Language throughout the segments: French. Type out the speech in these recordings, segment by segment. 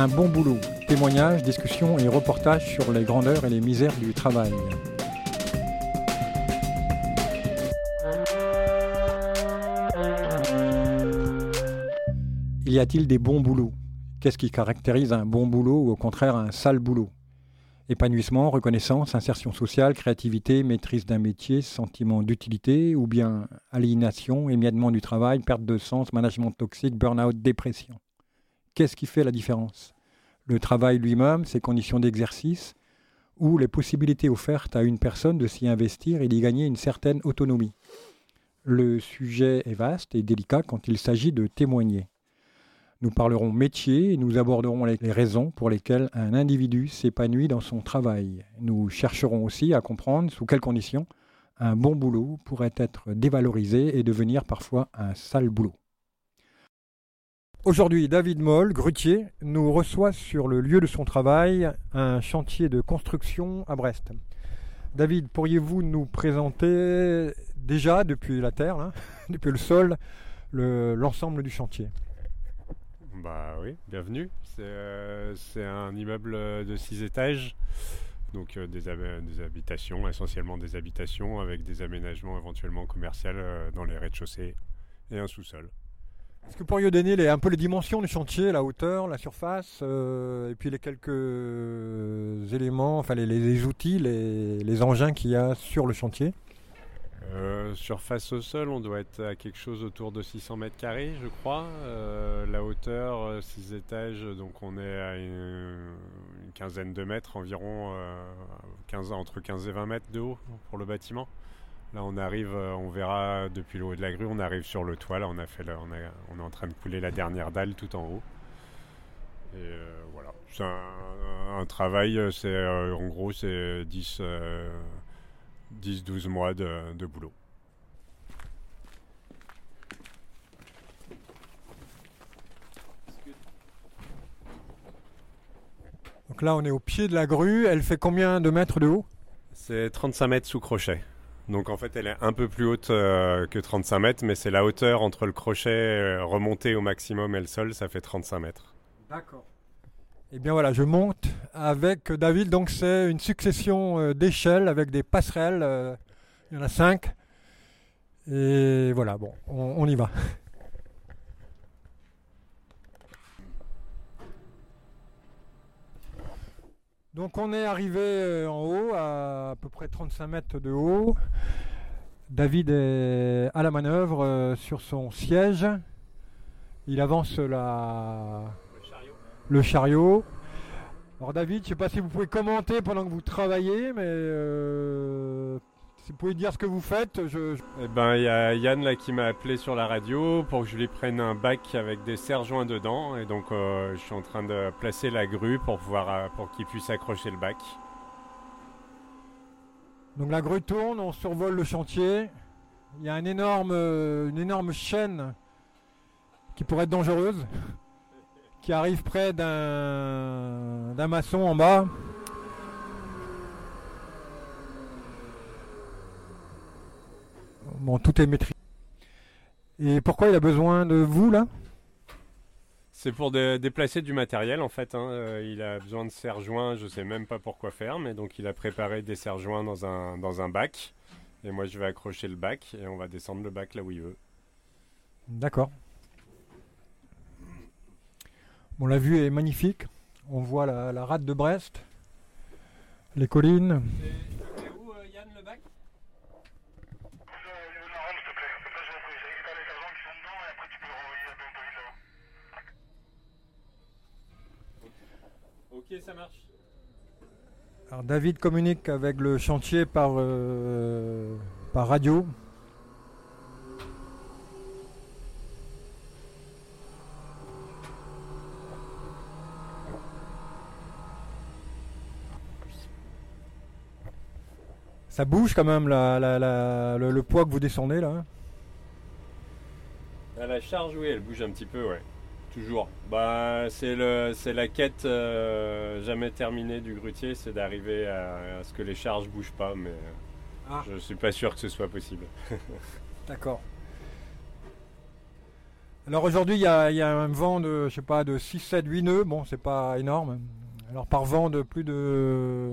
Un bon boulot. Témoignages, discussions et reportages sur les grandeurs et les misères du travail. Y a-t-il des bons boulots? Qu'est-ce qui caractérise un bon boulot ou au contraire un sale boulot? Épanouissement, reconnaissance, insertion sociale, créativité, maîtrise d'un métier, sentiment d'utilité ou bien aliénation, émiettement du travail, perte de sens, management toxique, burn-out, dépression? Qu'est-ce qui fait la différence? Le travail lui-même, ses conditions d'exercice ou les possibilités offertes à une personne de s'y investir et d'y gagner une certaine autonomie. Le sujet est vaste et délicat quand il s'agit de témoigner. Nous parlerons métier et nous aborderons les, raisons pour lesquelles un individu s'épanouit dans son travail. Nous chercherons aussi à comprendre sous quelles conditions un bon boulot pourrait être dévalorisé et devenir parfois un sale boulot. Aujourd'hui, David Moll, grutier, nous reçoit sur le lieu de son travail, un chantier de construction à Brest. David, pourriez-vous nous présenter déjà depuis la terre, depuis le sol, l'ensemble du chantier? Bah oui, bienvenue. Euh, c'est un immeuble de 6 étages, donc euh, des, habitations, essentiellement des habitations avec des aménagements éventuellement commerciaux euh, dans les rez-de-chaussée et un sous-sol. Est-ce que vous pourriez donner un peu les dimensions du chantier, la hauteur, la surface, et puis les quelques éléments, enfin les, outils, les, les engins qu'il y a sur le chantier euh, surface au sol, on doit être à quelque chose autour de 600 mètres carrés, je crois. Euh, la hauteur, 6 euh, étages, donc on est à une, quinzaine de mètres environ, 15, entre 15 et 20 mètres de haut pour le bâtiment. Là, on arrive, on verra depuis le haut de la grue, on arrive sur le toit. Là, on, a fait on, est en train de couler la dernière dalle tout en haut. Et voilà, c'est un, travail, c'est en gros, c'est 10 10-12 mois de, boulot. Donc là, on est au pied de la grue. Elle fait combien de mètres de haut? C'est 35 mètres sous crochet. Donc en fait, elle est un peu plus haute euh, que 35 mètres, mais c'est la hauteur entre le crochet euh, remonté au maximum et le sol, ça fait 35 mètres. D'accord. Eh bien voilà, je monte avec David. Donc c'est une succession euh, d'échelles avec des passerelles. Il y en a cinq. Et voilà, bon, on, y va. Donc on est arrivé euh, en haut, à peu près 35 mètres de haut. David est à la manœuvre sur son siège. Il avance le chariot. Alors David, je ne sais pas si vous pouvez commenter pendant que vous travaillez, mais euh, si vous pouvez dire ce que vous faites. Je, Eh ben, il y a Yann là qui m'a appelé sur la radio pour que je lui prenne un bac avec des serre-joints dedans, et donc euh, je suis en train de placer la grue pour pouvoir euh, pour qu'il puisse accrocher le bac. Donc la grue tourne, on survole le chantier. Il y a énorme, une énorme chaîne qui pourrait être dangereuse qui arrive près d'un maçon en bas. Bon, tout est maîtrisé. Et pourquoi il a besoin de vous là? C'est pour déplacer du matériel en fait. Hein. Euh, il a besoin de serre-joints, je sais même pas pourquoi faire, mais donc il a préparé des serre-joints dans un, dans un bac. Et moi je vais accrocher le bac et on va descendre le bac là où il veut. D'accord. Bon, la vue est magnifique. On voit la, rade de Brest, les collines où Yann le bac Ok, ça marche. Alors David communique avec le chantier par, euh, par radio. Ça bouge quand même le, poids que vous descendez là. À la charge, oui, elle bouge un petit peu, ouais. Toujours. Bah, c'est le, c'est la quête euh, jamais terminée du grutier, c'est d'arriver à, ce que les charges bougent pas, mais ah. je suis pas sûr que ce soit possible. D'accord. Alors aujourd'hui, il y, a un vent de, je sais pas, de 6, 7, 8 nœuds. Bon, c'est pas énorme. Alors par vent de plus de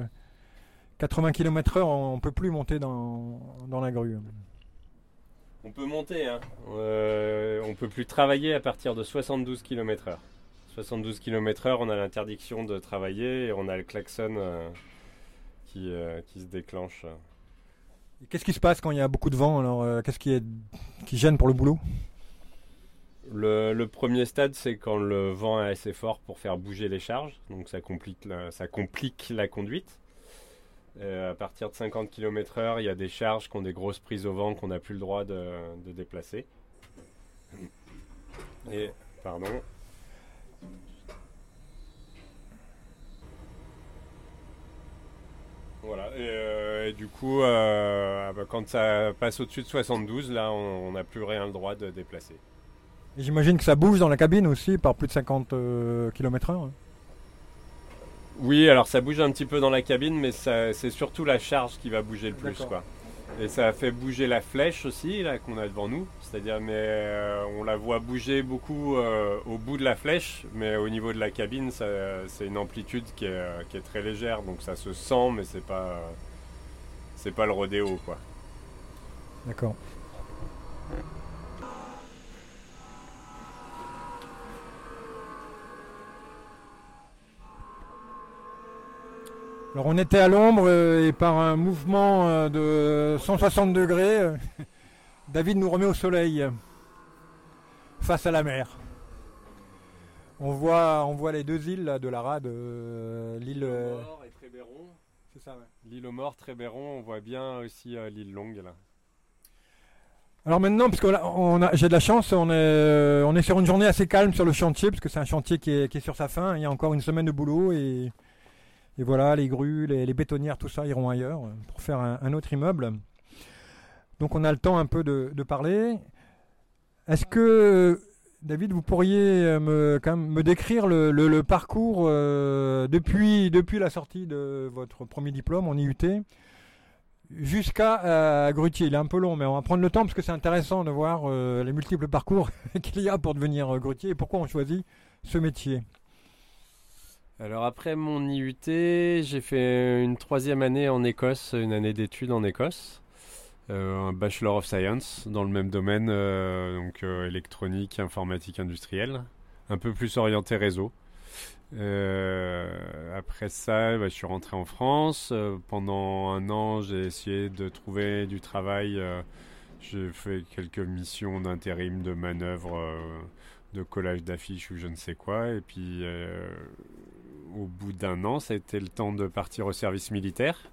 80 km/h, on ne peut plus monter dans, la grue. On peut monter, hein. Euh, on peut plus travailler à partir de 72 km/h. 72 km/h, on a l'interdiction de travailler et on a le klaxon euh, qui, euh, qui, se déclenche. Qu'est-ce qui se passe quand il y a beaucoup de vent Alors, euh, qu'est-ce qui, est, qui gêne pour le boulot? Le, premier stade, c'est quand le vent est assez fort pour faire bouger les charges, donc ça complique la, ça complique la conduite. À partir de 50 km/h, il y a des charges qui ont des grosses prises au vent qu'on n'a plus le droit de, de déplacer. Et, pardon, Voilà, et, euh, du coup, euh, ah bah, quand ça passe au-dessus de 72, là, on n'a plus rien le droit de déplacer. J'imagine que ça bouge dans la cabine aussi par plus de 50 km/h. Oui, alors ça bouge un petit peu dans la cabine, mais c'est surtout la charge qui va bouger le plus. Quoi. Et ça fait bouger la flèche aussi, là, qu'on a devant nous. C'est-à-dire, mais euh, on la voit bouger beaucoup euh, au bout de la flèche, mais au niveau de la cabine, c'est une amplitude qui est, qui est, très légère, donc ça se sent, mais c'est pas, c'est pas le rodéo, quoi. D'accord. Alors on était à l'ombre euh, et par un mouvement euh, de 160 degrés, euh, David nous remet au soleil face à la mer. On voit, on voit les deux îles de la rade, l'île Mort et Trébéron. C'est ça, L'île aux morts, Trébéron, on voit bien aussi l'île longue là. Alors maintenant, parce que j'ai de la chance, on est, on est sur une journée assez calme sur le chantier, parce que c'est un chantier qui est, qui est, sur sa fin. Il y a encore une semaine de boulot et et voilà, les grues, les, bétonnières, tout ça iront ailleurs pour faire un, autre immeuble. Donc on a le temps un peu de, parler. Est-ce que, David, vous pourriez me, quand me décrire le, parcours euh, depuis, la sortie de votre premier diplôme en IUT jusqu'à euh, Grutier? Il est un peu long, mais on va prendre le temps parce que c'est intéressant de voir euh, les multiples parcours qu'il y a pour devenir grutier et pourquoi on choisit ce métier. Alors après mon IUT, j'ai fait une troisième année en Écosse, une année d'études en Écosse, euh, un Bachelor of Science dans le même domaine, euh, donc euh, électronique, informatique industrielle, un peu plus orienté réseau. après ça, bah, je suis rentré en France. pendant un an, j'ai essayé de trouver du travail. j'ai fait quelques missions d'intérim, de manœuvre, de collage d'affiches ou je ne sais quoi. Et puis au bout d'un an, été le temps de partir au service militaire.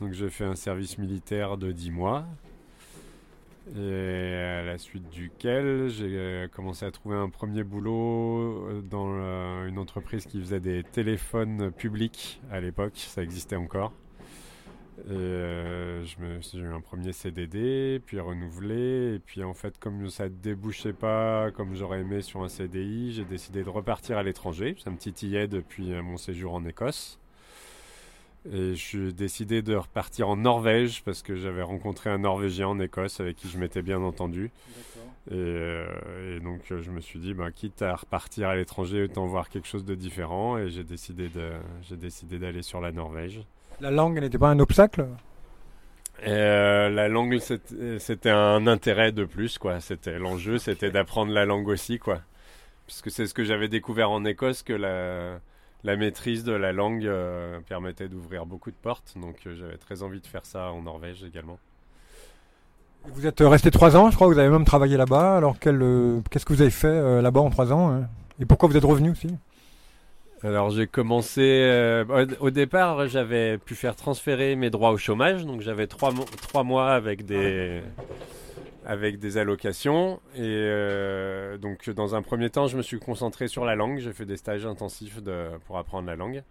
Donc j'ai fait un service militaire de 10 mois. Et à la suite duquel j'ai euh, commencé à trouver un premier boulot euh, dans une entreprise qui faisait des téléphones publics à l'époque, ça existait encore. Et j'ai eu un premier CDD, puis renouvelé. Et puis en fait, comme ça ne débouchait pas comme j'aurais aimé sur un CDI, j'ai décidé de repartir à l'étranger. Ça me titillait depuis euh, mon séjour en Écosse. Et je suis décidé de repartir en Norvège parce que j'avais rencontré un Norvégien en Écosse avec qui je m'étais bien entendu. Et, euh, et, donc je me suis dit, bah, quitte à repartir à l'étranger, autant voir quelque chose de différent. Et j'ai décidé d'aller sur la Norvège. La langue n'était pas un obstacle? Euh, la langue, c'était un intérêt de plus, quoi. C'était l'enjeu, c'était d'apprendre la langue aussi, quoi. Puisque c'est ce que j'avais découvert en Écosse, que la, la maîtrise de la langue euh, permettait d'ouvrir beaucoup de portes. Donc euh, j'avais très envie de faire ça en Norvège également. Vous êtes resté trois ans, je crois. Vous avez même travaillé là-bas. Alors qu'est-ce que vous avez fait là-bas en trois ans hein? Et pourquoi vous êtes revenu aussi? Alors j'ai commencé euh, au départ j'avais pu faire transférer mes droits au chômage. Donc j'avais trois, mois avec des allocations. Et euh, donc dans un premier temps je me suis concentré sur la langue. J'ai fait des stages intensifs pour apprendre la langue.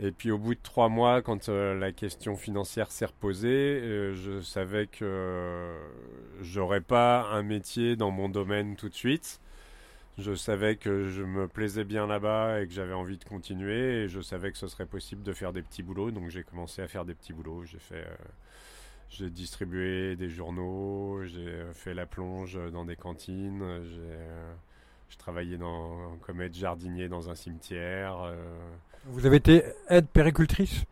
Et puis au bout de trois mois quand euh, la question financière s'est reposée je savais que j'aurais pas un métier dans mon domaine tout de suite je savais que je me plaisais bien là-bas et que j'avais envie de continuer et je savais que ce serait possible de faire des petits boulots. Donc j'ai commencé à faire des petits boulots. J'ai fait euh, j'ai distribué des journaux, j'ai fait la plonge dans des cantines, j'ai travaillé dans, comme aide jardinier dans un cimetière. Vous avez été aide péricultrice?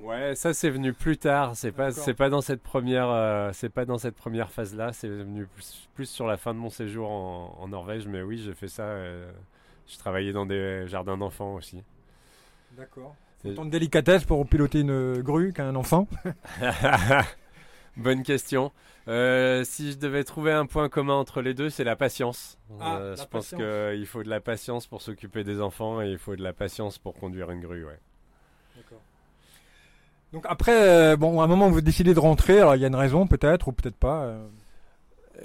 Ouais, ça c'est venu plus tard. C'est pas c'est pas dans cette première euh, c'est pas dans cette première phase là. C'est venu plus, sur la fin de mon séjour en, Norvège. Mais oui, j'ai fait ça. Euh, je travaillais dans des jardins d'enfants aussi. D'accord. Autant de délicatesse pour piloter une grue qu'un enfant. Bonne question. Euh, si je devais trouver un point commun entre les deux, c'est la patience. Ah, je pense qu'il faut de la patience pour s'occuper des enfants et il faut de la patience pour conduire une grue. Ouais. Donc après, euh, bon, à un moment, vous décidez de rentrer. Alors il y a une raison peut-être ou peut-être pas. Euh.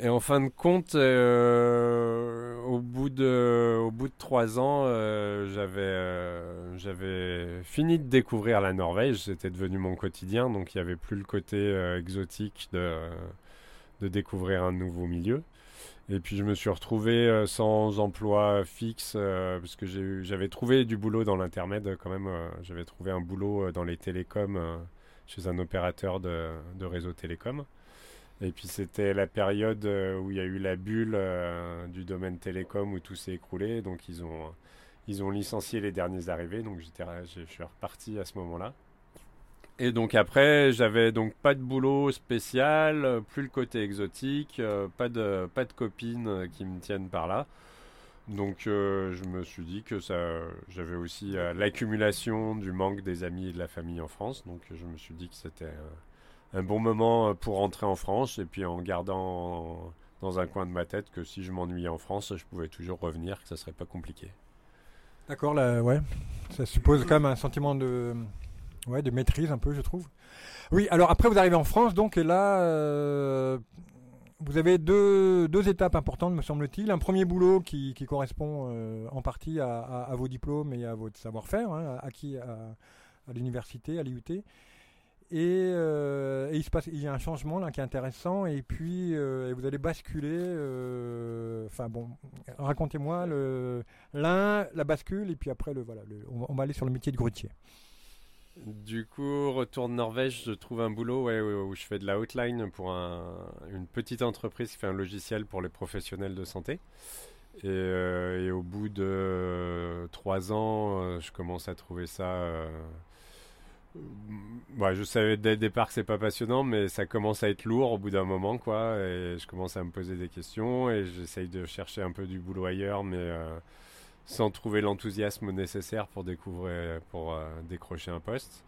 Et en fin de compte, euh, au bout de, au bout de trois ans, j'avais, fini de découvrir la Norvège. C'était devenu mon quotidien, donc il n'y avait plus le côté exotique de, de découvrir un nouveau milieu. Et puis je me suis retrouvé euh, sans emploi fixe euh, parce que j'avais trouvé du boulot dans l'intermède quand même. Euh, j'avais trouvé un boulot dans les télécoms chez un opérateur de, de réseau télécom. Et puis c'était la période où il y a eu la bulle du domaine télécom où tout s'est écroulé. Donc ils ont, ils ont licencié les derniers arrivés. Donc je suis reparti à ce moment-là. Et donc après, j'avais donc pas de boulot spécial, plus le côté exotique, euh, pas de pas de copines euh, qui me tiennent par là. Donc euh, je me suis dit que ça, j'avais aussi l'accumulation du manque des amis et de la famille en France. Donc je me suis dit que c'était un bon moment pour rentrer en France et puis en gardant dans un coin de ma tête que si je m'ennuyais en France, je pouvais toujours revenir, que ça serait pas compliqué. D'accord, là, ouais. Ça suppose quand même un sentiment de Ouais, de maîtrise un peu, je trouve. Oui, alors après vous arrivez en France, donc et là, euh, vous avez deux, deux, étapes importantes, me semble-t-il. Un premier boulot qui, qui correspond euh, en partie à, vos diplômes et à votre savoir-faire, hein, acquis à, l'université, à l'IUT. Et, euh, et, il se passe, il y a un changement là qui est intéressant. Et puis vous allez basculer. Enfin bon, racontez-moi l'un, la bascule, et puis après le voilà, on va aller sur le métier de grutier. Du coup, retour de Norvège, je trouve un boulot où je fais de la outline pour une petite entreprise qui fait un logiciel pour les professionnels de santé. Et, euh, au bout de trois ans, euh, je commence à trouver ça. Euh, je savais dès le départ que c'est pas passionnant, mais ça commence à être lourd au bout d'un moment, quoi. Et je commence à me poser des questions et j'essaye de chercher un peu du boulot ailleurs, mais sans trouver l'enthousiasme nécessaire pour découvrir, pour euh, décrocher un poste.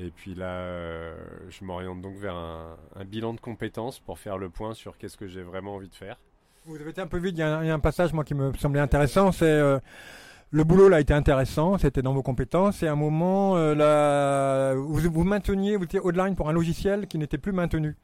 Et puis là, euh, je m'oriente donc vers un, bilan de compétences pour faire le point sur qu'est-ce que j'ai vraiment envie de faire. Vous avez été un peu vite, il y, a un, passage moi qui me semblait intéressant, c'est euh, le boulot là a été intéressant, c'était dans vos compétences, et à un moment, là, vous, mainteniez, vous étiez outline pour un logiciel qui n'était plus maintenu.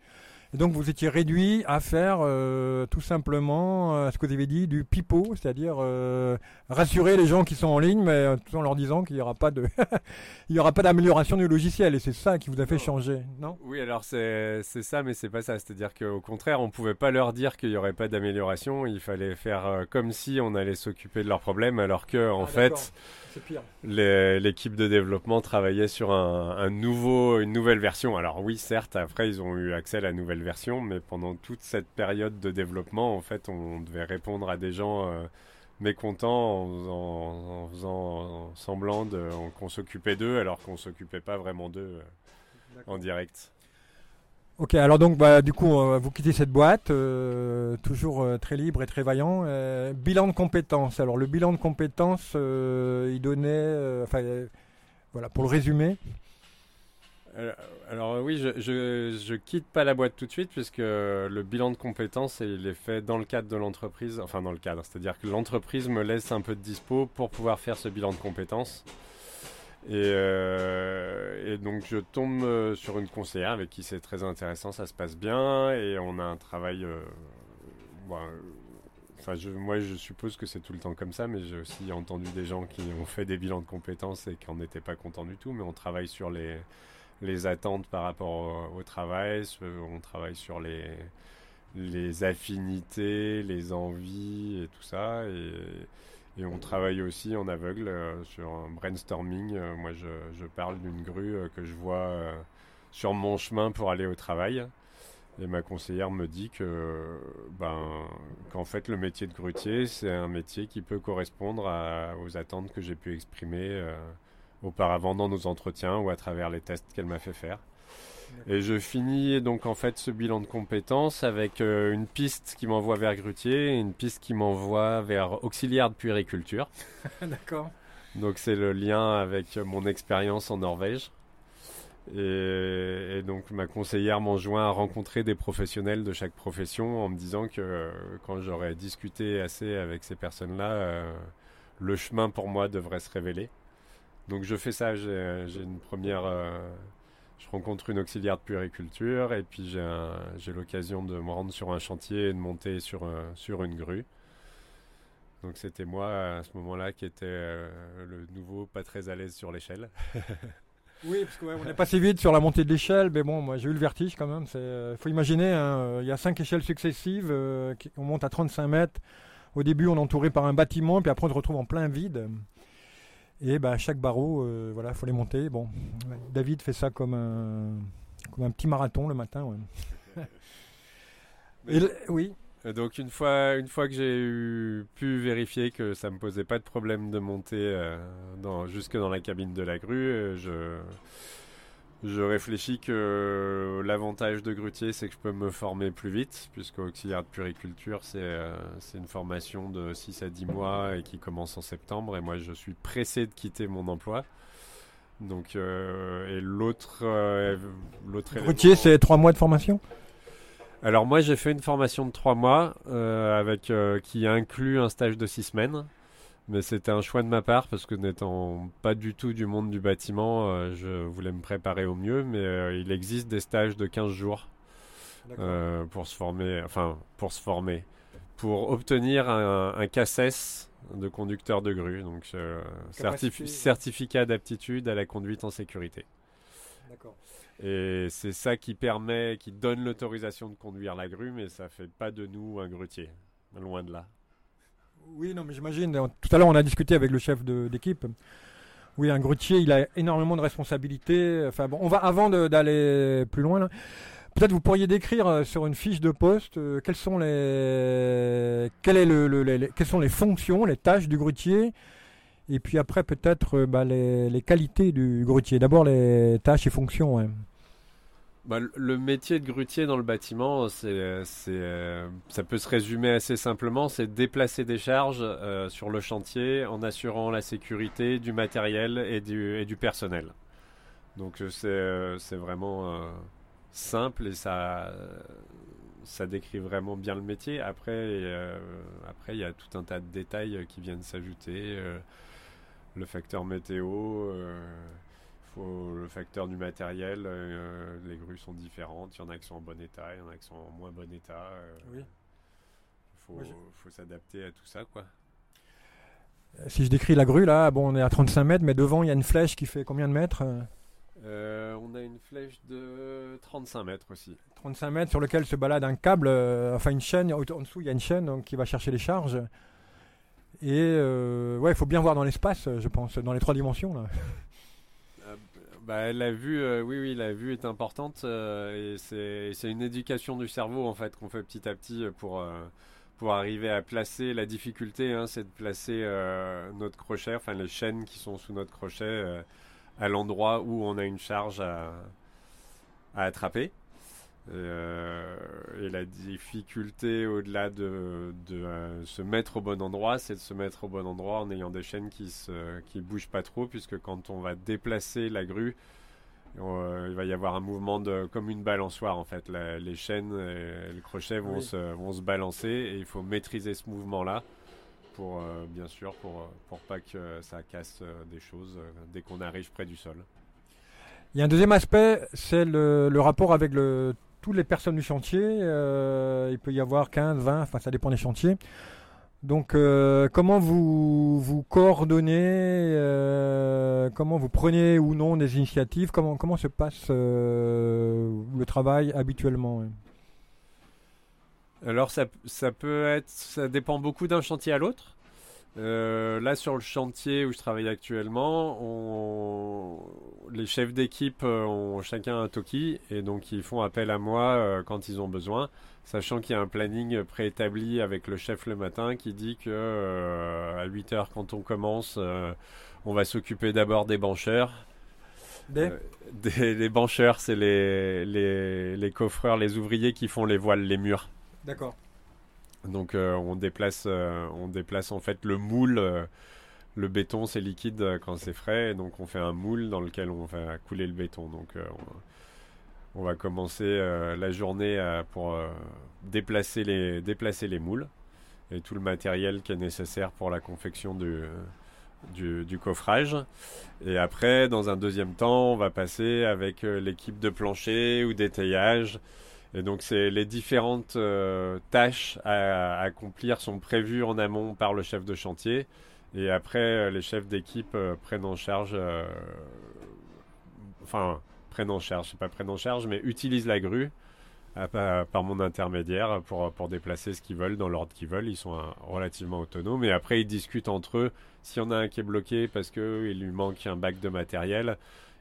Et donc vous étiez réduit à faire euh, tout simplement euh, ce que vous avez dit du pipeau, c'est-à-dire euh, rassurer les gens qui sont en ligne, mais tout en leur disant qu'il n'y aura pas de, il y aura pas d'amélioration du logiciel. Et c'est ça qui vous a fait changer, non? Oui, alors c'est ça, mais c'est pas ça. C'est-à-dire qu'au contraire, on pouvait pas leur dire qu'il n'y aurait pas d'amélioration. Il fallait faire comme si on allait s'occuper de leurs problèmes, alors que en ah, fait l'équipe de développement travaillait sur un, nouveau, une nouvelle version. Alors oui, certes, après ils ont eu accès à la nouvelle version, mais pendant toute cette période de développement, en fait, on devait répondre à des gens euh, mécontents en faisant, semblant qu'on s'occupait d'eux, alors qu'on s'occupait pas vraiment d'eux euh, en direct. Ok, alors donc bah, du coup, euh, vous quittez cette boîte, euh, toujours euh, très libre et très vaillant. bilan de compétences. Alors le bilan de compétences, il donnait, enfin voilà, pour le résumer. Alors, oui, je, je, quitte pas la boîte tout de suite puisque le bilan de compétences il est fait dans le cadre de l'entreprise, enfin dans le cadre, c'est-à-dire que l'entreprise me laisse un peu de dispo pour pouvoir faire ce bilan de compétences. Euh, et, donc je tombe euh, sur une conseillère avec qui c'est très intéressant, ça se passe bien et on a un travail. Euh, enfin, moi je suppose que c'est tout le temps comme ça, mais j'ai aussi entendu des gens qui ont fait des bilans de compétences et qui n'en étaient pas contents du tout. Mais on travaille sur les, les attentes par rapport au, travail, on travaille sur les, affinités, les envies et tout ça. Et, on travaille aussi en aveugle euh, sur un brainstorming. Euh, moi, je, parle d'une grue euh, que je vois sur mon chemin pour aller au travail. Et ma conseillère me dit que, ben, qu'en fait, le métier de grutier, c'est un métier qui peut correspondre aux attentes que j'ai pu exprimer auparavant dans nos entretiens ou à travers les tests qu'elle m'a fait faire. Et je finis donc en fait ce bilan de compétences avec euh, une piste qui m'envoie vers grutier et une piste qui m'envoie vers auxiliaire de puériculture. D'accord. Donc c'est le lien avec mon expérience en Norvège. Et, donc ma conseillère m'enjoint à rencontrer des professionnels de chaque profession en me disant que euh, quand j'aurais discuté assez avec ces personnes-là, euh, le chemin pour moi devrait se révéler. Donc je fais ça, j'ai une première... Euh, je rencontre une auxiliaire de puériculture et puis j'ai l'occasion de me rendre sur un chantier et de monter sur, sur une grue. Donc c'était moi à ce moment-là qui était le nouveau pas très à l'aise sur l'échelle. Oui, parce qu'on est passé vite sur la montée de l'échelle, mais bon, moi j'ai eu le vertige quand même. Il euh, faut imaginer, hein, euh, il y a cinq échelles successives, euh, on monte à 35 mètres. Au début, on est entouré par un bâtiment, puis après on se retrouve en plein vide. Et bah, chaque barreau, voilà, il faut les monter. Bon, David fait ça comme un, comme un petit marathon le matin. oui. Donc une fois, une fois que j'ai pu vérifier que ça me posait pas de problème de monter euh, dans, jusque dans la cabine de la grue, euh, je, je réfléchis que l'avantage de grutier, c'est que je peux me former plus vite, puisque auxiliaire de puriculture, euh, c'est une formation de 6 à 10 mois et qui commence en septembre. Et moi, je suis pressé de quitter mon emploi. Donc, et l'autre, l'autre Grutier, c'est 3 mois de formation? Alors moi j'ai fait une formation de trois mois euh, avec euh, qui inclut un stage de six semaines. Mais c'était un choix de ma part parce que n'étant pas du tout du monde du bâtiment, euh, je voulais me préparer au mieux. Mais il existe des stages de 15 jours pour se former, enfin pour se former, pour obtenir un, un CACES de conducteur de grue, donc certificat d'aptitude à la conduite en sécurité. D'accord. Et c'est ça qui permet, qui donne l'autorisation de conduire la grue, mais ça fait pas de nous un grutier, loin de là. Oui, non, mais j'imagine. Tout à l'heure, on a discuté avec le chef d'équipe. Oui, un grutier, il a énormément de responsabilités. Enfin bon, on va avant d'aller plus loin. Peut-être vous pourriez décrire euh, sur une fiche de poste euh, quelles sont les, quelles sont les fonctions, les tâches du grutier, et puis après, peut-être euh, bah, les, qualités du grutier. D'abord, les tâches et fonctions. Bah, le métier de grutier dans le bâtiment, c'est, euh, ça peut se résumer assez simplement, c'est déplacer des charges euh, sur le chantier en assurant la sécurité du matériel et du, et du personnel. Donc c'est, vraiment simple et ça, ça décrit vraiment bien le métier. Après, après il y a tout un tas de détails qui viennent s'ajouter le facteur météo, euh, faut le facteur du matériel. Euh, les grues sont différentes. Il y en a qui sont en bon état, il y en a qui sont en moins bon état. Euh, oui. Il faut, s'adapter à tout ça, quoi. Si je décris la grue, là, bon, on est à 35 mètres, mais devant, il y a une flèche qui fait combien de mètres On a une flèche de 35 mètres aussi. 35 mètres sur lequel se balade un câble, enfin une chaîne. En dessous, il y a une chaîne donc, qui va chercher les charges. Et euh, ouais, il faut bien voir dans l'espace, je pense, dans les trois dimensions. Là. Euh, bah, la vue, euh, oui, oui, la vue est importante et c'est une éducation du cerveau en fait qu'on fait petit à petit pour pour arriver à placer la difficulté, hein, c'est de placer notre crochet, enfin les chaînes qui sont sous notre crochet à l'endroit où on a une charge à, à attraper. Euh, et la difficulté au-delà de, euh, se mettre au bon endroit, c'est de se mettre au bon endroit en ayant des chaînes qui ne qui bougent pas trop, puisque quand on va déplacer la grue, euh, il va y avoir un mouvement de, comme une balançoire en fait. les chaînes et le crochet vont, se, vont se balancer et il faut maîtriser ce mouvement-là pour, bien sûr, pour, pour pas que ça casse des choses dès qu'on arrive près du sol. Il y a un deuxième aspect, c'est le, le rapport avec le toutes les personnes du chantier. Euh, il peut y avoir 15, 20, enfin ça dépend des chantiers. Donc euh, comment vous vous coordonnez, euh, comment vous prenez ou non des initiatives, comment, comment se passe le travail habituellement Alors ça, ça peut être, ça dépend beaucoup d'un chantier à l'autre. Euh, là, sur le chantier où je travaille actuellement, on... les chefs d'équipe euh, ont chacun un toki et donc ils font appel à moi euh, quand ils ont besoin, sachant qu'il y a un planning préétabli avec le chef le matin qui dit que à 8 heures quand on commence, on va s'occuper d'abord des bancheurs. Des, les bancheurs, c'est les, les, les coffreurs, les ouvriers qui font les voiles, les murs. D'accord. Donc euh, on déplace, euh, on déplace en fait le moule. Euh, le béton c'est liquide quand c'est frais, donc on fait un moule dans lequel on va couler le béton. Donc on, va commencer la journée pour déplacer les, déplacer les moules et tout le matériel qui est nécessaire pour la confection du, du, du, coffrage. Et après, dans un deuxième temps, on va passer avec l'équipe de plancher ou d'étayage et donc, c'est les différentes euh, tâches à, accomplir sont prévues en amont par le chef de chantier. Et après, euh, les chefs d'équipe euh, prennent en charge, enfin, prennent en charge, c'est pas prennent en charge, mais utilisent la grue par mon intermédiaire pour, pour déplacer ce qu'ils veulent dans l'ordre qu'ils veulent. Ils sont relativement autonomes. Et après, ils discutent entre eux. S'il y en a un qui est bloqué parce qu'il lui manque un bac de matériel,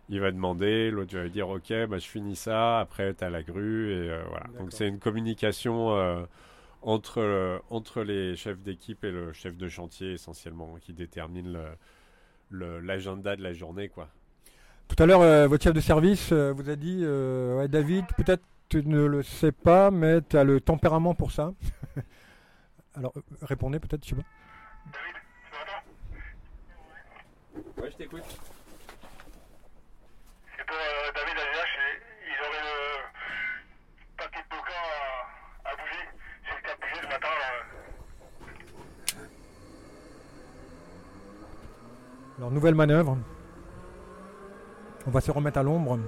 il va demander, l'autre va dire ok, bah, je finis ça, après tu as la grue, et euh, voilà. Donc c'est une communication euh, entre, euh, entre les chefs d'équipe et le chef de chantier essentiellement qui détermine l'agenda de la journée. quoi. Tout à l'heure, votre chef de service vous a dit ouais, David, peut-être tu ne le sais pas, mais tu as le tempérament pour ça. Alors répondez peut-être, je sais pas. David, tu m'entends? Ouais, je t'écoute. Alors, nouvelle manœuvre. On va se remettre à l'ombre.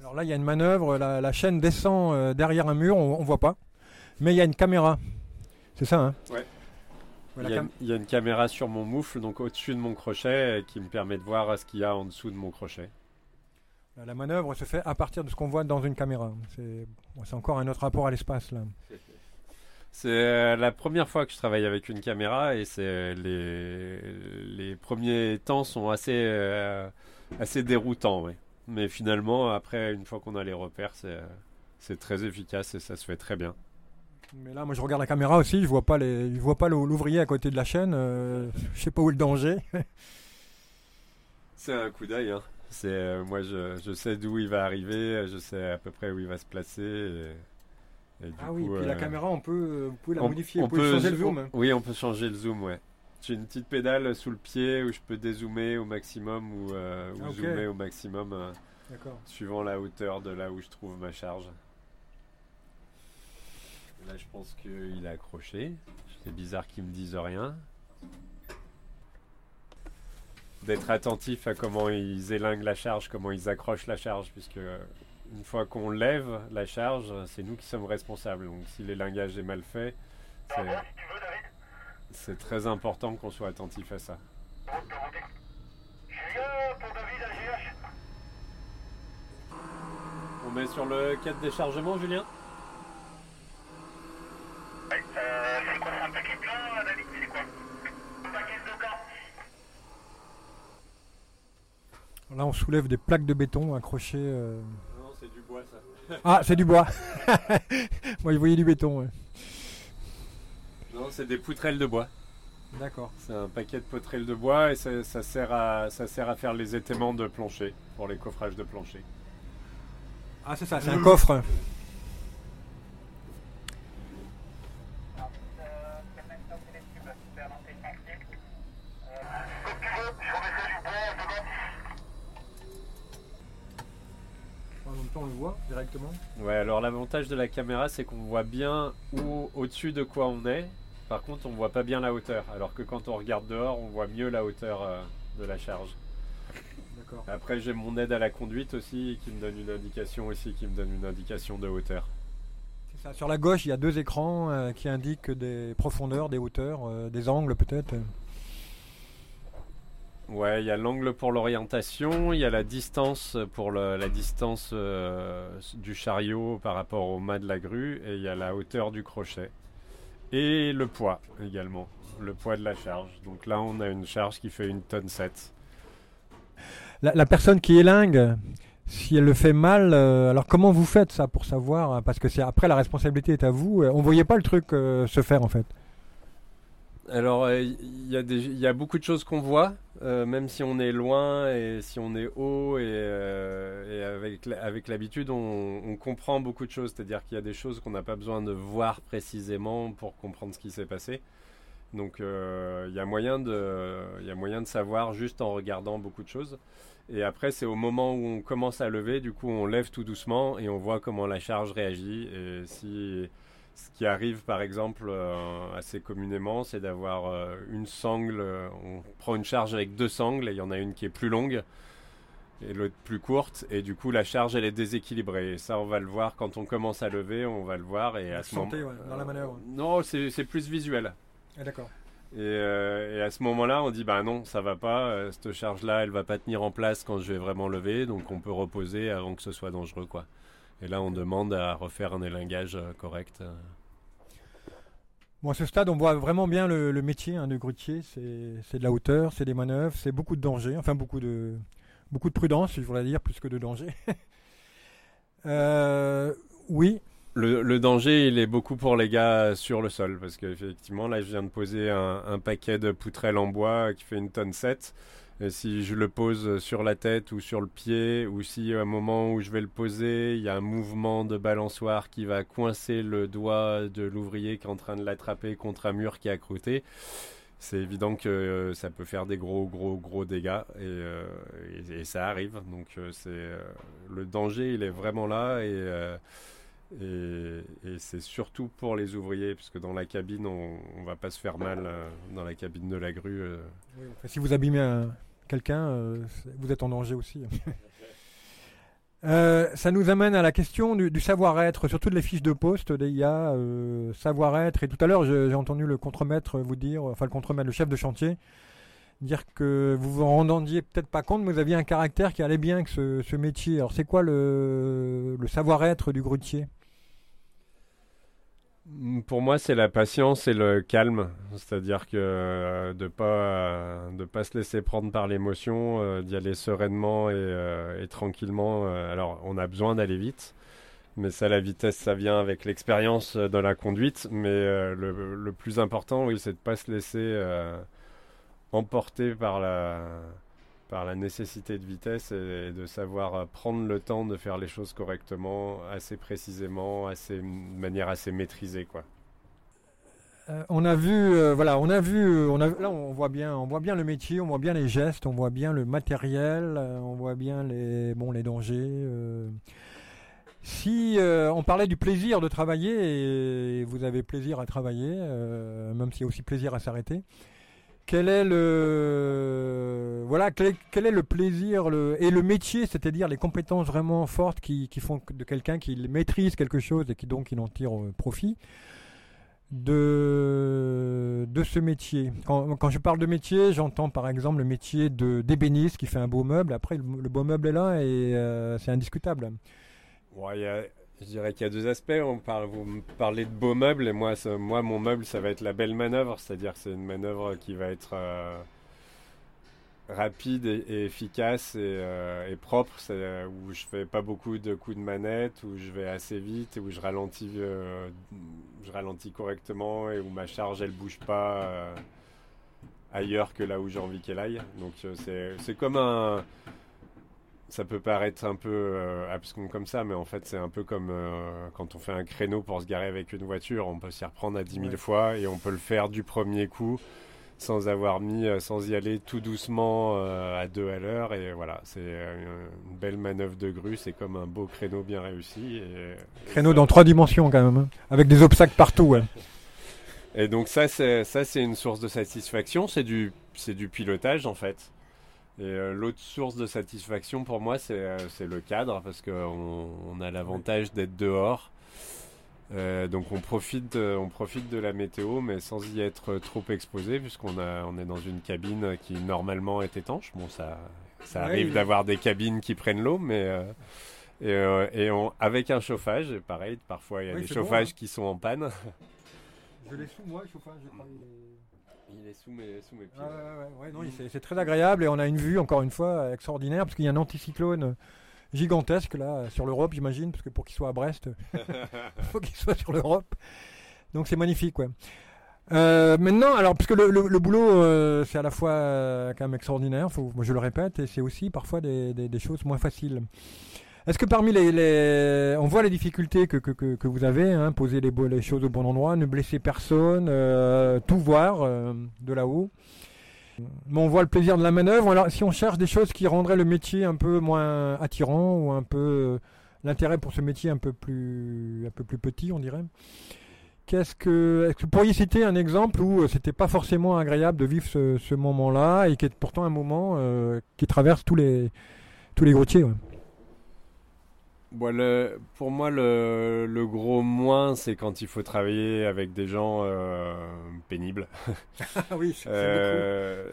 Alors là, il y a une manœuvre. La, chaîne descend euh, derrière un mur. On, ne voit pas. Mais il y a une caméra. C'est ça, hein? Ouais. il, y a, une caméra sur mon moufle, donc au-dessus de mon crochet, qui me permet de voir ce qu'il y a en dessous de mon crochet. La manœuvre se fait à partir de ce qu'on voit dans une caméra. C'est encore un autre rapport à l'espace là. C'est euh, la première fois que je travaille avec une caméra et c'est les, les premiers temps sont assez, euh, assez déroutants. Mais finalement, après, une fois qu'on a les repères, c'est très efficace et ça se fait très bien. Mais là, moi, je regarde la caméra aussi, je vois pas les, je vois pas l'ouvrier à côté de la chaîne. Euh, je sais pas où est le danger. c'est un coup d'œil. Hein. C'est euh, moi, je, je sais d'où il va arriver, je sais à peu près où il va se placer. ah oui, puis la euh, caméra, on peut, vous pouvez la modifier, on, peut changer le zoom. oui, on peut changer le zoom, ouais. J'ai une petite pédale sous le pied où je peux dézoomer au maximum ou, euh, ah, zoomer au maximum, suivant la hauteur de là où je trouve ma charge. Là, je pense qu'il a accroché. C'est bizarre qu'il me dise rien d'être attentif à comment ils élinguent la charge, comment ils accrochent la charge, puisque une fois qu'on lève la charge, c'est nous qui sommes responsables. Donc si l'élingage est mal fait, c'est très important qu'on soit attentif à ça. On met sur le cadre de déchargement, Julien? Là, on soulève des plaques de béton accrochées. Euh. Non, c'est du bois, ça. Ah, c'est du bois. Moi, je voyais du béton. Non, c'est des poutrelles de bois. D'accord. C'est un paquet de poutrelles de bois et ça, sert à, ça sert à faire les étaiements de plancher, pour les coffrages de plancher. Ah, c'est ça, c'est un coffre. on le voit directement Ouais, alors l'avantage de la caméra, c'est qu'on voit bien où au-dessus de quoi on est. Par contre, on voit pas bien la hauteur. Alors que quand on regarde dehors, on voit mieux la hauteur euh, de la charge. D'accord. Après, j'ai mon aide à la conduite aussi qui me donne une indication aussi, qui me donne une indication de hauteur. Ça. Sur la gauche, il y a deux écrans euh, qui indiquent des profondeurs, des hauteurs, euh, des angles peut-être. Ouais, il y a l'angle pour l'orientation, il y a la distance pour le- la distance euh, du chariot par rapport au mât de la grue, et il y a la hauteur du crochet. Et le poids également, le poids de la charge. Donc là, on a une charge qui fait une tonne 7. La, personne qui élingue, si elle le fait mal, euh, alors comment vous faites ça pour savoir? Parce que c'est après la responsabilité est à vous. euh, On voyait pas le truc se faire en fait. Alors, euh, il il y a beaucoup de choses qu'on voit, euh, même si on est loin et si on est haut et, euh, avec, l'habitude, on, on comprend beaucoup de choses. C'est-à-dire qu'il y a des choses qu'on n'a pas besoin de voir précisément pour comprendre ce qui s'est passé. Donc, euh, il y a moyen de savoir juste en regardant beaucoup de choses. Et après, c'est au moment où on commence à lever, du coup, on lève tout doucement et on voit comment la charge réagit. Et si ce qui arrive, par exemple, euh, assez communément, c'est d'avoir euh, une sangle. euh, on prend une charge avec deux sangles et il y en a une qui est plus longue et l'autre plus courte. Et du coup, la charge, elle est déséquilibrée. Et ça, on va le voir quand on commence à lever, on va le voir. Et à ce moment, Sentez, ouais, dans la manœuvre. non, c'est c'est plus visuel. Ah, D'accord. Et, euh, et à ce moment-là, on dit bah non, ça va pas. euh, cette charge-là, elle va pas tenir en place quand je vais vraiment lever, donc on peut reposer avant que ce soit dangereux, quoi. Et là, on demande à refaire un élingage euh, correct. euh. Bon, à ce stade, on voit vraiment bien le, le métier hein, de grutier. C'est c'est de la hauteur, c'est des manœuvres, c'est beaucoup de danger, enfin beaucoup de beaucoup de prudence, je voudrais dire, plus que de danger. Euh, oui, Le, le danger, il est beaucoup pour les gars sur le sol, parce qu'effectivement, là, je viens de poser un, un paquet de poutrelles en bois qui fait une tonne 7. Et si je le pose sur la tête ou sur le pied, ou si à un moment où je vais le poser, il y a un mouvement de balançoire qui va coincer le doigt de l'ouvrier qui est en train de l'attraper contre un mur qui est accrouté, c'est évident que euh, ça peut faire des gros, gros, gros dégâts. Et, euh, ça arrive. Donc, euh, c'est euh, le danger, il est vraiment là. Et. euh, c'est surtout pour les ouvriers, puisque dans la cabine, on, on va pas se faire mal euh, dans la cabine de la grue. euh. Si vous abîmez un- quelqu'un, euh, vous êtes en danger aussi. Euh, ça nous amène à la question du, savoir-être, surtout de les fiches de poste d'IA, euh, savoir-être. Et tout à l'heure, j'ai entendu le contremaître vous dire, enfin le contremaître, le chef de chantier, dire que vous vous en rendiez peut-être pas compte, mais vous aviez un caractère qui allait bien avec ce, ce métier. Alors c'est quoi le, le savoir-être du grutier? Pour moi, c'est la patience et le calme, c'est-à-dire que euh, de pas de pas se laisser prendre par l'émotion, euh, d'y aller sereinement et, euh, tranquillement. euh. alors, on a besoin d'aller vite, mais ça, la vitesse, ça vient avec l'expérience euh, dans la conduite. Mais euh, le, plus important, oui, c'est de pas se laisser euh, emporter par la par la nécessité de vitesse et, de savoir euh, prendre le temps de faire les choses correctement, assez précisément, assez, de manière assez maîtrisée, quoi. Euh, on a vu, euh, voilà, on a vu, là on voit bien, on voit bien le métier, on voit bien les gestes, on voit bien le matériel, on voit bien les, bon, les dangers. Si on parlait du plaisir de travailler, et vous avez plaisir à travailler, même s'il y a aussi plaisir à s'arrêter, quel est le, voilà, quel est, le plaisir le, et le métier, c'est-à-dire les compétences vraiment fortes qui, qui font de quelqu'un qui maîtrise quelque chose et qui donc il en tire euh, profit de, de ce métier? Quand, quand je parle de métier, j'entends par exemple le métier de d'ébéniste qui fait un beau meuble. Après, le, beau meuble est là et euh, c'est indiscutable. Ouais, je dirais qu'il y a deux aspects. On vous parlez de beau meuble et moi, moi, mon meuble, ça va être la belle manœuvre, c'est-à-dire que c'est une manœuvre qui va être euh, rapide et, efficace et, euh, propre, euh, où je fais pas beaucoup de coups de manette, où je vais assez vite où je ralentis, je ralentis correctement et où ma charge elle bouge pas ailleurs que là où j'ai envie qu'elle aille. Donc c'est comme un ça peut paraître un peu euh, abscon comme ça, mais en fait, c'est un peu comme euh, quand on fait un créneau pour se garer avec une voiture. On peut s'y reprendre à 10 000 Ouais. fois et on peut le faire du premier coup sans avoir mis, euh, sans y aller tout doucement euh, à deux à l'heure. Et voilà, c'est une belle manœuvre de grue. C'est comme un beau créneau bien réussi. Et, Créneau dans trois dimensions quand même, hein, avec des obstacles partout. ouais. Et donc ça, c'est ça, c'est une source de satisfaction. C'est du, c'est du pilotage en fait. Et euh, l'autre source de satisfaction pour moi, c'est euh, le cadre parce qu'on on a l'avantage d'être dehors. Euh, donc on profite, de, on profite de la météo, mais sans y être trop exposé, puisqu'on on est dans une cabine qui normalement est étanche. Bon, ça, ça Ouais, arrive d'avoir des cabines qui prennent l'eau, mais et, et on- avec un chauffage, pareil, parfois il y a Oui, des bon, chauffages hein. qui sont en panne. Je l'ai sous moi, je crois. Il est sous mes, sous mes pieds. Ah ouais, ouais, ouais, ouais, non, il- c'est- c'est très agréable et on a une vue, encore une fois, extraordinaire parce qu'il y a un anticyclone gigantesque là sur l'Europe, j'imagine, parce que pour qu'il soit à Brest, il faut qu'il soit sur l'Europe. Donc c'est magnifique, ouais. Euh, maintenant, alors, parce que le, le- le boulot, euh, c'est à la fois euh, quand même extraordinaire, faut, moi, je le répète, et c'est aussi parfois des, des- des choses moins faciles. Est-ce que parmi les, les- on voit les difficultés que, que, que, vous avez, hein, poser les, les choses au bon endroit, ne blesser personne, euh, tout voir euh, de là-haut? Mais on voit le plaisir de la manœuvre. Alors, si on cherche des choses qui rendraient le métier un peu moins attirant ou un peu euh, l'intérêt pour ce métier un peu plus un peu plus petit, on dirait. Qu'est-ce que est-ce que vous pourriez citer un exemple où c'était pas forcément agréable de vivre ce, moment-là et qui est pourtant un moment qui traverse tous les tous les. Bon, le- pour moi, le, le gros moins, c'est quand il faut travailler avec des gens euh, pénibles. Ah oui, c'est Euh,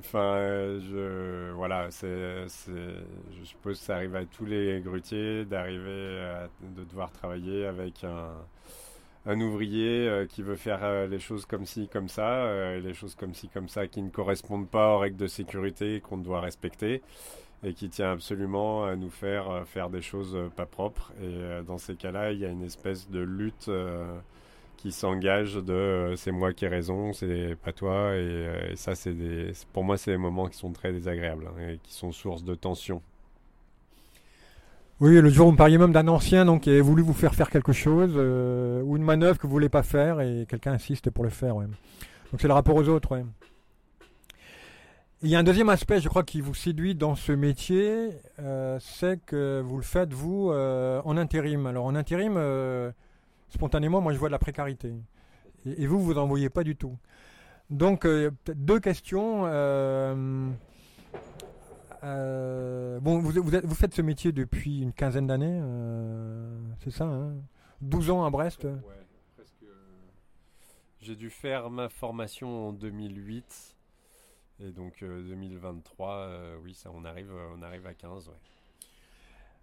Enfin, je voilà, c'est, je suppose que ça arrive à tous les grutiers d'arriver de devoir travailler avec un, un ouvrier euh, qui veut faire euh, les choses comme ci, comme ça, euh, et les choses comme ci, comme ça qui ne correspondent pas aux règles de sécurité qu'on doit respecter et qui tient absolument à nous faire euh, faire des choses euh, pas propres. Et euh, dans ces cas-là, il y a une espèce de lutte qui s'engage de c'est moi qui ai raison, c'est pas toi. Et, ça, c'est pour moi, c'est des moments qui sont très désagréables hein, et qui sont source de tension. Oui, le jour où vous parliez même d'un ancien donc, qui avait voulu vous faire faire quelque chose ou une manœuvre que vous voulez pas faire et quelqu'un insiste pour le faire. ouais. Donc c'est le rapport aux autres. ouais. Il y a un deuxième aspect, je crois, qui vous séduit dans ce métier, euh, c'est que vous le faites, vous, euh, en intérim. Alors en intérim, euh, spontanément, moi je vois de la précarité. Et, vous, vous n'en voyez pas du tout. Donc, deux questions. bon, vous, faites ce métier depuis une quinzaine d'années, c'est ça, hein? 12 ans à Brest? Ouais, presque. J'ai dû faire ma formation en 2008 et donc euh, 2023, euh, oui, ça, on arrive, euh, on arrive à 15. Ouais.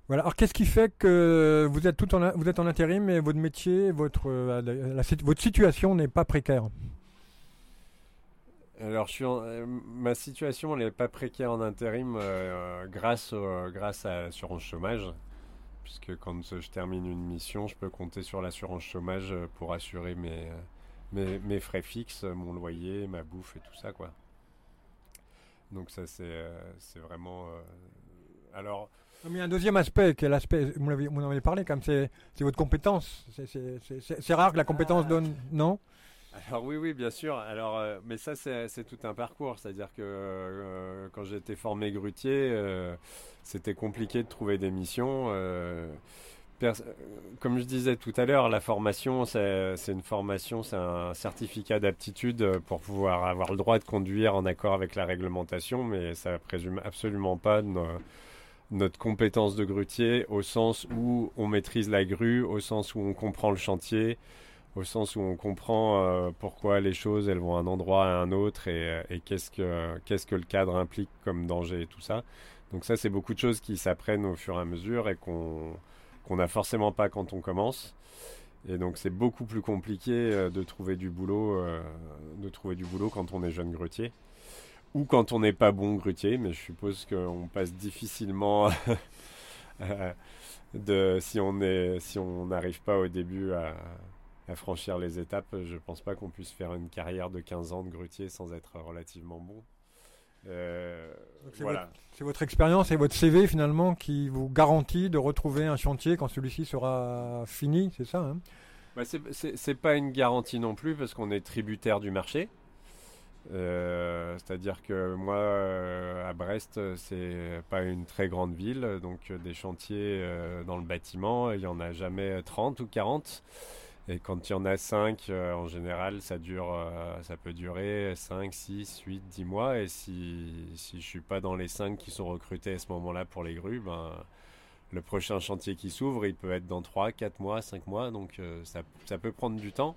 Voilà. Alors, qu'est-ce qui fait que vous êtes tout en, vous êtes en intérim et votre métier, votre, euh, la- la- votre situation n'est pas précaire? Alors, je suis en- euh, ma situation n'est pas précaire en intérim euh, grâce, au- grâce à l'assurance chômage. Puisque quand je termine une mission, je peux compter sur l'assurance chômage euh, pour assurer mes, euh, mes, mes frais fixes, mon loyer, ma bouffe et tout ça. quoi. Donc ça, c'est euh, vraiment... euh, alors, Mais il y a un deuxième aspect, qui est l'aspect, vous, vous en avez parlé quand même, c'est votre compétence. C'est- rare que la compétence Ah. donne. Non? Alors oui, oui, bien sûr. Alors, euh, mais ça, c'est c'est tout un parcours. C'est-à-dire que euh, quand j'étais formé grutier, euh, c'était compliqué de trouver des missions. Euh, euh, comme je disais tout à l'heure, la formation, c'est une formation, c'est un certificat d'aptitude pour pouvoir avoir le droit de conduire en accord avec la réglementation, mais ça présume absolument pas no- notre compétence de grutier au sens où on maîtrise la grue, au sens où on comprend le chantier, au sens où on comprend euh, pourquoi les choses elles vont d'un endroit à un autre et, euh, qu'est-ce que le cadre implique comme danger et tout ça. Donc ça c'est beaucoup de choses qui s'apprennent au fur et à mesure et qu'on qu'on n'a forcément pas quand on commence. Et donc c'est beaucoup plus compliqué euh, de trouver du boulot euh, de trouver du boulot quand on est jeune grutier ou quand on n'est pas bon grutier, mais je suppose qu'on passe difficilement euh, de si on est si on n'arrive pas au début à à franchir les étapes, je pense pas qu'on puisse faire une carrière de 15 ans de grutier sans être relativement bon. Euh, c'est voilà. Votre expérience et votre CV finalement qui vous garantit de retrouver un chantier quand celui-ci sera fini, c'est ça hein? Bah, c'est- pas une garantie non plus parce qu'on est tributaire du marché. Euh, C'est-à-dire que moi, euh, à Brest, c'est pas une très grande ville, donc des chantiers euh, dans le bâtiment, il y en a jamais 30 ou 40. Et quand il y en a 5, en général, ça dure, euh, ça peut durer 5, 6, 8, 10 mois. Et si, si je suis pas dans les 5 qui sont recrutés à ce moment-là pour les grues, ben, le prochain chantier qui s'ouvre, il peut être dans 3, 4 mois, 5 mois, donc euh, ça, ça peut prendre du temps.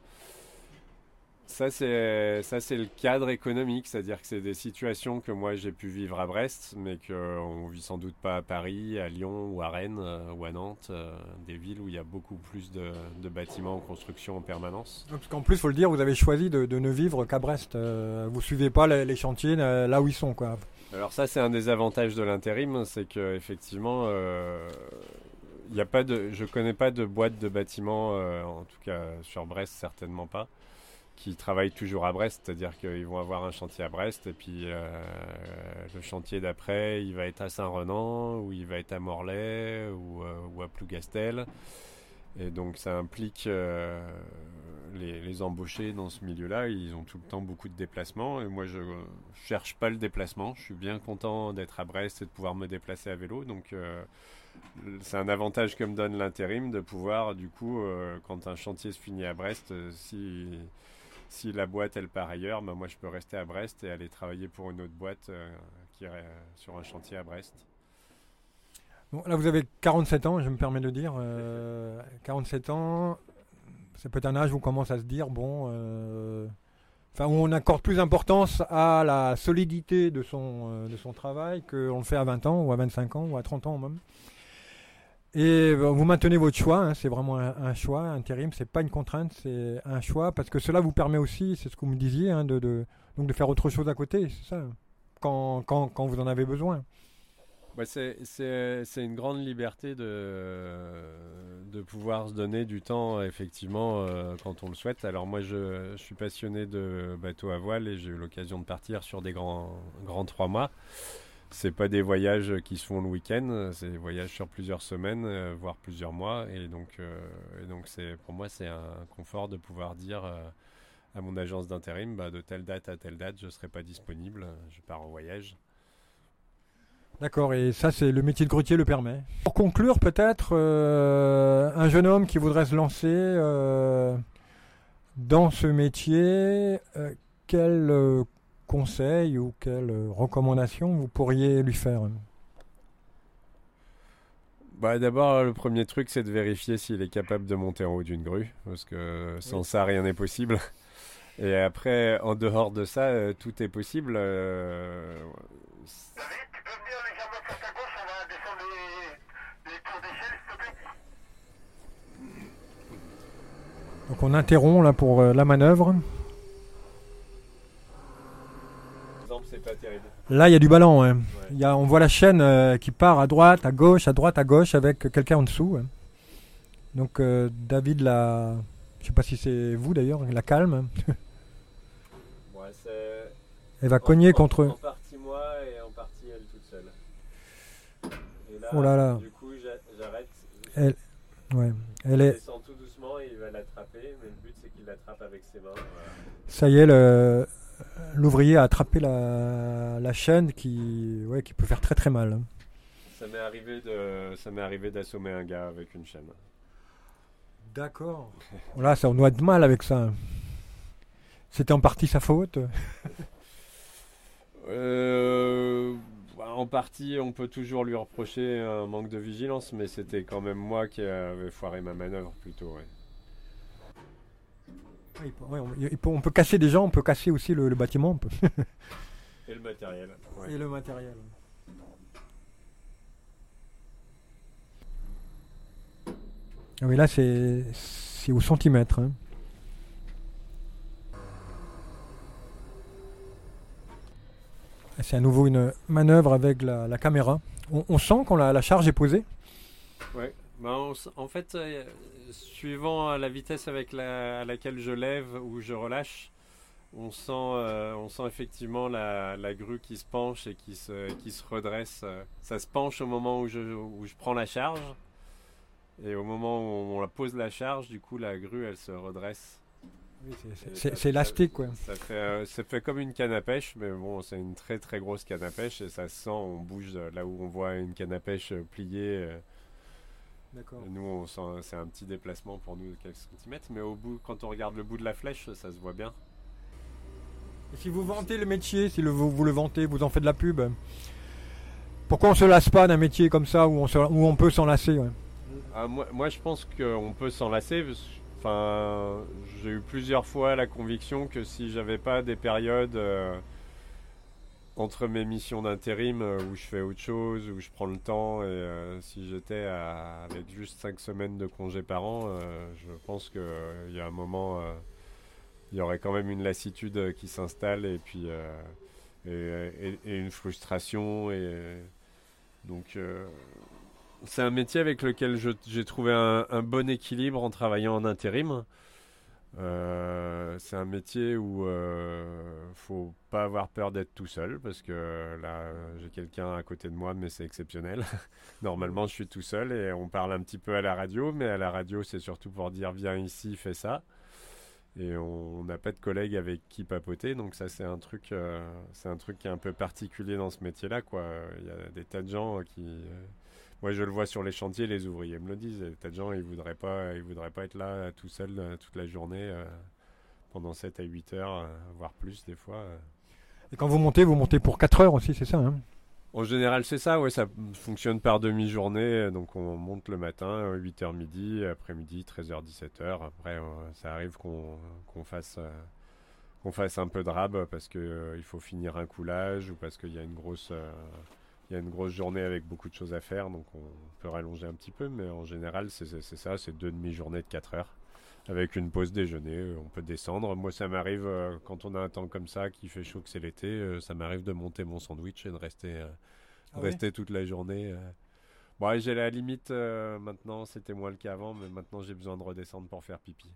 Ça, c'est ça, c'est le cadre économique, c'est-à-dire que c'est des situations que moi j'ai pu vivre à Brest, mais qu'on vit sans doute pas à Paris, à Lyon ou à Rennes euh, ou à Nantes, euh, des villes où il y a beaucoup plus de, de bâtiments en construction en permanence. Parce qu'en plus, faut le dire, vous avez choisi de, de ne vivre qu'à Brest. Euh, vous suivez pas les, les chantiers euh, là où ils sont, quoi. Alors ça, c'est un des avantages de l'intérim, c'est que effectivement, euh, il y a pas de, je connais pas de boîte de bâtiments, en tout cas sur Brest certainement pas, qui travaillent toujours à Brest, c'est-à-dire qu'ils vont avoir un chantier à Brest et puis euh, le chantier d'après, il va être à Saint-Renan ou il va être à Morlaix ou, euh, à Plougastel. Et donc ça implique euh, les, les embauchés dans ce milieu-là, ils ont tout le temps beaucoup de déplacements. Et moi, je ne cherche pas le déplacement. Je suis bien content d'être à Brest et de pouvoir me déplacer à vélo. Donc c'est un avantage que me donne l'intérim de pouvoir, du coup, quand un chantier se finit à Brest, si, si la boîte elle part ailleurs, ben moi je peux rester à Brest et aller travailler pour une autre boîte euh, qui est euh, sur un chantier à Brest. Bon, là, vous avez 47 ans, je me permets de dire. euh, 47 ans, c'est peut-être un âge où on commence à se dire, bon, euh, enfin, où on accorde plus d'importance à la solidité de son, euh, de son travail qu'on le fait à 20 ans, ou à 25 ans, ou à 30 ans même. Et euh, vous maintenez votre choix, hein, c'est vraiment un, un choix, intérim, c'est pas une contrainte, c'est un choix, parce que cela vous permet aussi, c'est ce que vous me disiez, hein, de, donc de faire autre chose à côté, c'est ça, quand, quand, quand vous en avez besoin. Bah, c'est, c'est, c'est une grande liberté de, de pouvoir se donner du temps, effectivement, euh, quand on le souhaite. Alors moi, je, je suis passionné de bateau à voile et j'ai eu l'occasion de partir sur des grands, grands trois mois. C'est pas des voyages qui se font le week-end, c'est des voyages sur plusieurs semaines, euh, voire plusieurs mois. Et donc, euh, donc pour moi, c'est un confort de pouvoir dire euh, à mon agence d'intérim, bah, de telle date à telle date, je serai pas disponible, je pars en voyage. D'accord, et ça, c'est le métier de grutier le permet. Pour conclure, peut-être, un jeune homme qui voudrait se lancer dans ce métier, quel conseil ou quelle euh, recommandation vous pourriez lui faire Bah, D'abord, le premier truc, c'est de vérifier s'il est capable de monter en haut d'une grue, parce que sans Oui. ça, rien n'est possible. Et après, en dehors de ça, euh, tout est possible. euh, David, tu peux venir les jambes sur ta gauche, on va descendre les, les tours d'échelle, s'il te plaît Donc on interrompt là pour euh, la manœuvre. exemple, c'est pas terrible. Là, il y a du ballon. hein. Ouais. Y a, on voit la chaîne euh, qui part à droite, à gauche, à droite, à gauche, avec quelqu'un en dessous. hein. Donc euh, David la... Je sais pas si c'est vous d'ailleurs, la calme. Ouais, c'est- Elle va cogner en- contre... En partie moi et en partie elle toute seule. Et là, Oh là là. du coup, j'a- j'arrête. Elle- Ouais. Elle est... descend tout doucement et il va l'attraper, mais le but c'est qu'il l'attrape avec ses mains. voilà. Ça y est, le- l'ouvrier a attrapé la, la chaîne qui, ouais, qui peut faire très très mal. Ça m'est arrivé de, ça m'est arrivé d'assommer un gars avec une chaîne. D'accord. Là, ça, on doit être mal avec ça. C'était en partie sa faute? Euh, en partie, on peut toujours lui reprocher un manque de vigilance, mais c'était quand même moi qui avais foiré ma manœuvre plutôt. ouais. On, peut- on peut casser des gens, on peut casser aussi le, le bâtiment. Et le matériel. ouais. Et le matériel. Ah oui, là, c'est au centimètre. hein. Et C'est à nouveau une manœuvre avec la, la caméra. On, on sent quand la, la charge est posée. Bah, en fait, euh, suivant la vitesse avec la, à laquelle je lève ou je relâche, on sent, euh, on sent effectivement la, la grue qui se penche et qui se, qui se redresse. euh. Ça se penche au moment où je, où je prends la charge. Et au moment où on la pose la charge, du coup, la grue, elle se redresse. C'est- Et C'est élastique, quoi. Ça fait, euh, ça fait comme une canne à pêche, mais bon, c'est une très très grosse canne à pêche et ça se sent, on bouge euh, là où on voit une canne à pêche euh, pliée. D'accord. nous, c'est un petit déplacement pour nous de quelques centimètres, mais au bout, quand on regarde le bout de la flèche, ça se voit bien. Et si vous vantez le métier, si le- vous, vous le vantez, vous en faites de la pub, Pourquoi on se lasse pas d'un métier comme ça où on, se- où on peut s'en lasser ouais? Ah, moi, moi, je pense qu'on peut s'en lasser. parce- Enfin, j'ai eu plusieurs fois la conviction que si j'avais pas des périodes euh, entre mes missions d'intérim euh, où je fais autre chose, où je prends le temps, et euh, si j'étais avec juste 5 semaines de congé par an, euh, je pense qu'il y a un moment, il y aurait quand même une lassitude qui s'installe et puis et, une frustration et donc c'est un métier avec lequel j'ai trouvé un bon équilibre en travaillant en intérim. Euh, c'est un métier où euh, faut pas avoir peur d'être tout seul parce que là j'ai quelqu'un à côté de moi mais c'est exceptionnel. Normalement je suis tout seul et on parle un petit peu à la radio mais à la radio c'est surtout pour dire viens ici fais ça et on on n'a pas de collègues avec qui papoter donc ça c'est un truc euh, c'est un truc qui est un peu particulier dans ce métier là quoi. Il y a des tas de gens qui euh, moi, je le vois sur les chantiers, les ouvriers me le disent. Des tas de gens, ils voudraient pas, ils voudraient pas être là euh, tout seul euh, toute la journée euh, pendant 7 à 8 heures, voire plus des fois. Et quand vous montez, vous montez pour 4 heures aussi, c'est ça hein? En général, c'est ça, ouais, ça fonctionne par demi-journée. Donc, on monte le matin, 8h midi, après-midi, 13h, 17h. Après, ça arrive qu'on fasse, qu'on fasse un peu de rab parce que euh, il faut finir un coulage ou parce qu'il y a une grosse, euh, il y a une grosse journée avec beaucoup de choses à faire. Donc, on peut rallonger un petit peu, mais en général, c'est ça, c'est deux demi-journées de 4 heures. Avec une pause déjeuner, euh, on peut descendre. Moi, ça m'arrive euh, quand on a un temps comme ça, qui fait chaud, que c'est l'été, euh, ça m'arrive de monter mon sandwich et de rester, euh, Ah rester toute la journée. Bon, j'ai la limite maintenant, c'était moins le cas avant, mais maintenant j'ai besoin de redescendre pour faire pipi.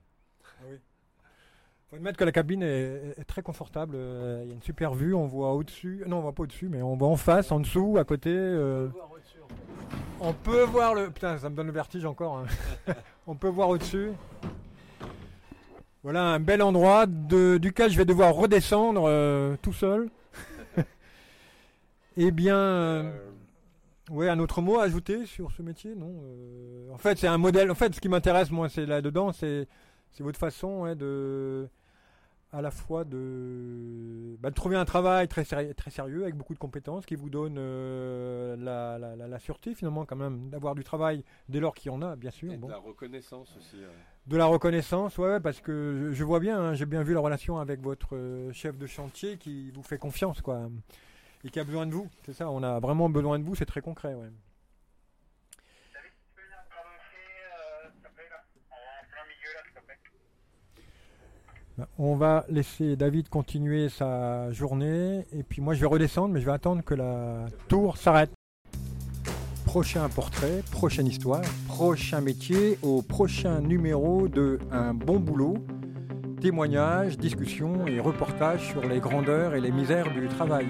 Faut admettre que la cabine est, est très confortable. euh, Il y a une super vue, on voit au-dessus. Non, on voit pas au-dessus, mais on voit en face, en dessous, à côté. euh, on peut voir le. Putain, ça me donne le vertige encore. hein. on peut voir au-dessus. Voilà un bel endroit de- duquel je vais devoir redescendre euh, tout seul. Eh bien, euh, ouais, un autre mot à ajouter sur ce métier, non Euh, En fait, c'est un modèle. En fait, ce qui m'intéresse, moi, c'est là-dedans, c'est c'est votre façon ouais, de à la fois de, bah, de trouver un travail très, séri- très sérieux avec beaucoup de compétences qui vous donne euh, la, la- la- la sûreté finalement quand même d'avoir du travail dès lors qu'il y en a bien sûr et bon. de la reconnaissance aussi. ouais. de la reconnaissance ouais, parce que je, je vois bien hein, j'ai bien vu la relation avec votre euh, chef de chantier qui vous fait confiance quoi et qui a besoin de vous c'est ça on a vraiment besoin de vous c'est très concret ouais. David, tu peux venir annoncer, euh, s'il te plaît, là En plein milieu, là, s'il te plaît. Bah, On va laisser David continuer sa journée et puis moi je vais redescendre mais je vais attendre que la tour s'arrête. Prochain portrait, prochaine histoire, prochain métier au prochain numéro de Un bon boulot. Témoignages, discussions et reportages sur les grandeurs et les misères du travail.